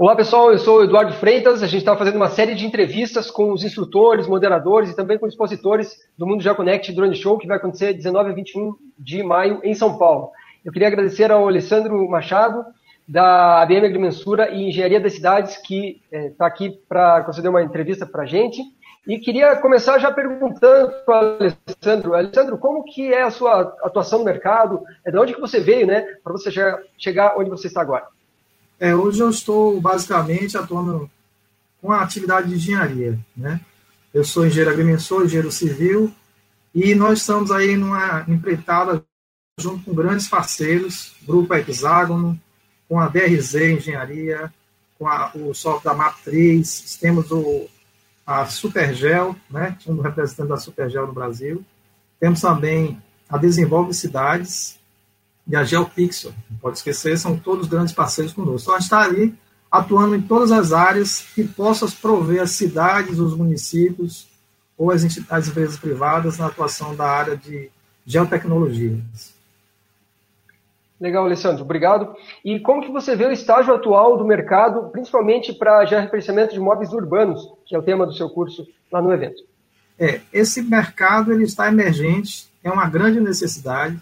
Olá pessoal, eu sou o Eduardo Freitas. A gente está fazendo uma série de entrevistas com os instrutores, moderadores e também com expositores do Mundo Já Connect Drone Show, que vai acontecer 19 a 21 de maio em São Paulo. Eu queria agradecer ao Alessandro Machado, da ABM Agrimensura e Engenharia das Cidades, que está é, aqui para conceder uma entrevista para a gente. E queria começar já perguntando para o Alessandro, Alessandro, como que é a sua atuação no mercado? É de onde que você veio, né, para você chegar onde você está agora? É, hoje eu estou basicamente atuando com a atividade de engenharia, né? Eu sou engenheiro agrimensor, engenheiro civil, e nós estamos aí numa empreitada junto com grandes parceiros, Grupo Hexágono, com a DRZ Engenharia, com a, o software da MAP3, temos o, a Supergel, né, um dos representantes da Supergel no Brasil, temos também a Desenvolve Cidades, e a GeoPixel, não pode esquecer, são todos grandes parceiros conosco. Então, a gente está ali atuando em todas as áreas que possam prover as cidades, os municípios ou as, as empresas privadas na atuação da área de geotecnologias. Legal, Alessandro, obrigado. E como que você vê o estágio atual do mercado, principalmente para georreferenciamento de imóveis urbanos, que é o tema do seu curso lá no evento? É, esse mercado ele está emergente, é uma grande necessidade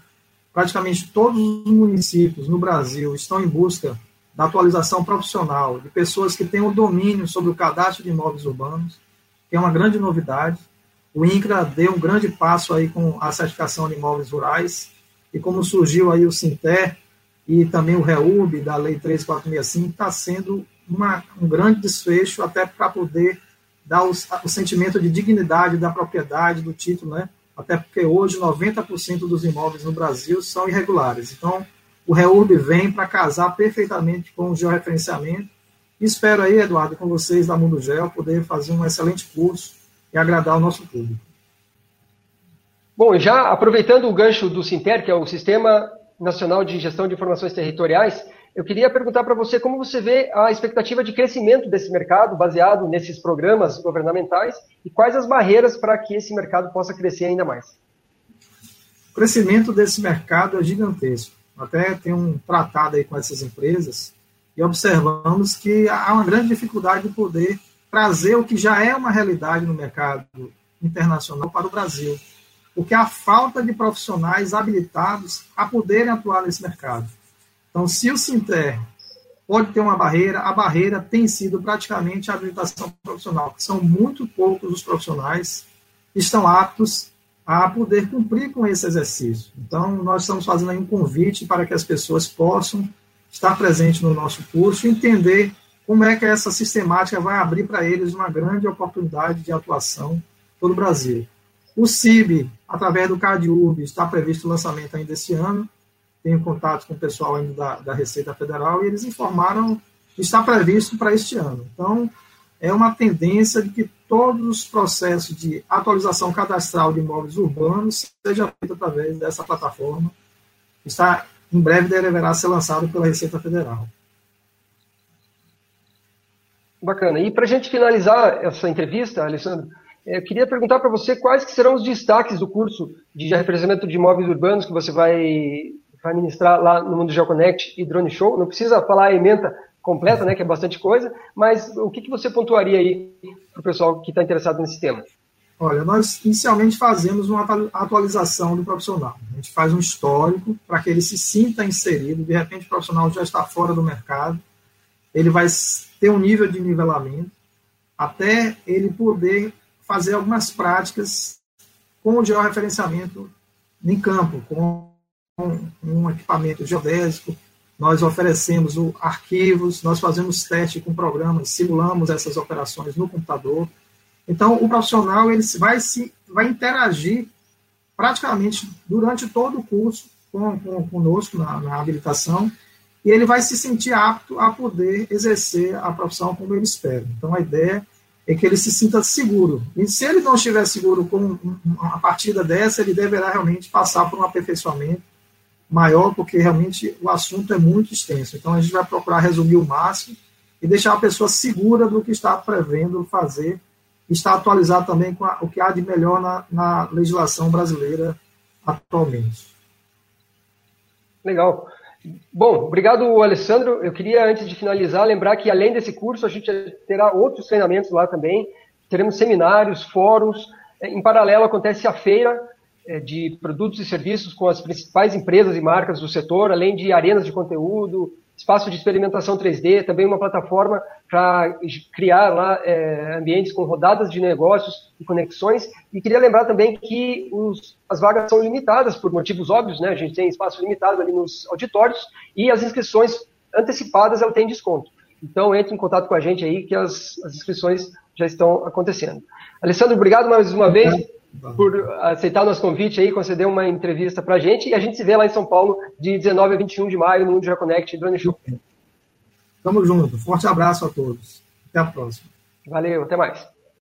praticamente todos os municípios no Brasil estão em busca da atualização profissional de pessoas que tenham domínio sobre o cadastro de imóveis urbanos, que é uma grande novidade. O INCRA deu um grande passo aí com a certificação de imóveis rurais, e como surgiu aí o Sinter e também o REUB da Lei 3465, está sendo uma, um grande desfecho até para poder dar o sentimento de dignidade da propriedade, do título, né? Até porque hoje 90% dos imóveis no Brasil são irregulares. Então, o REURB vem para casar perfeitamente com o georreferenciamento. Espero aí, Eduardo, com vocês da Mundo Geo, poder fazer um excelente curso e agradar o nosso público. Bom, já aproveitando o gancho do Sinter, que é o Sistema Nacional de Gestão de Informações Territoriais, eu queria perguntar para você como você vê a expectativa de crescimento desse mercado baseado nesses programas governamentais e quais as barreiras para que esse mercado possa crescer ainda mais. O crescimento desse mercado é gigantesco. Até tem um tratado aí com essas empresas e observamos que há uma grande dificuldade de poder trazer o que já é uma realidade no mercado internacional para o Brasil, porque há falta de profissionais habilitados a poderem atuar nesse mercado. Então, se o Sinter pode ter uma barreira, a barreira tem sido praticamente a habilitação profissional, que são muito poucos os profissionais que estão aptos a poder cumprir com esse exercício. Então, nós estamos fazendo aí um convite para que as pessoas possam estar presentes no nosso curso e entender como é que essa sistemática vai abrir para eles uma grande oportunidade de atuação todo o Brasil. O CIB, através do CADURB, está previsto o lançamento ainda esse ano, tenho contato com o pessoal ainda da, da Receita Federal e eles informaram que está previsto para este ano. Então, é uma tendência de que todos os processos de atualização cadastral de imóveis urbanos seja feito através dessa plataforma. Está em breve deverá ser lançado pela Receita Federal. Bacana. E para a gente finalizar essa entrevista, Alessandro, eu queria perguntar para você quais que serão os destaques do curso de representamento de imóveis urbanos que você vai vai ministrar lá no Mundo GeoConnect e Drone Show. Não precisa falar a ementa completa, né, que é bastante coisa, mas o que, que você pontuaria aí para o pessoal que está interessado nesse tema? Olha, nós inicialmente fazemos uma atualização do profissional. A gente faz um histórico para que ele se sinta inserido. De repente, o profissional já está fora do mercado, ele vai ter um nível de nivelamento até ele poder fazer algumas práticas com o georreferenciamento em campo, com um equipamento geodésico, nós oferecemos o, arquivos, nós fazemos teste com programas, simulamos essas operações no computador. Então, o profissional ele vai, se, vai interagir praticamente durante todo o curso com, com, conosco na, na habilitação e ele vai se sentir apto a poder exercer a profissão como ele espera. Então, a ideia é que ele se sinta seguro. E se ele não estiver seguro com uma partida dessa, ele deverá realmente passar por um aperfeiçoamento maior, porque realmente o assunto é muito extenso. Então, a gente vai procurar resumir o máximo e deixar a pessoa segura do que está prevendo fazer, está atualizado também com a, o que há de melhor na, na legislação brasileira atualmente. Legal. Bom, obrigado, Alessandro. Eu queria, antes de finalizar, lembrar que além desse curso, a gente terá outros treinamentos lá também. Teremos seminários, fóruns. Em paralelo, acontece a feira é, de produtos e serviços com as principais empresas e marcas do setor, além de arenas de conteúdo, espaço de experimentação 3D, também uma plataforma para criar lá é, ambientes com rodadas de negócios e conexões. E queria lembrar também que os, as vagas são limitadas por motivos óbvios, né? A gente tem espaço limitado ali nos auditórios e as inscrições antecipadas ela tem desconto. Então entre em contato com a gente aí que as, as inscrições já estão acontecendo. Alessandro, obrigado mais uma vez por aceitar o nosso convite aí, conceder uma entrevista para a gente. E a gente se vê lá em São Paulo de 19 a 21 de maio no Mundo Já Connect Drone Show. Tamo junto. Forte abraço a todos. Até a próxima. Valeu, até mais.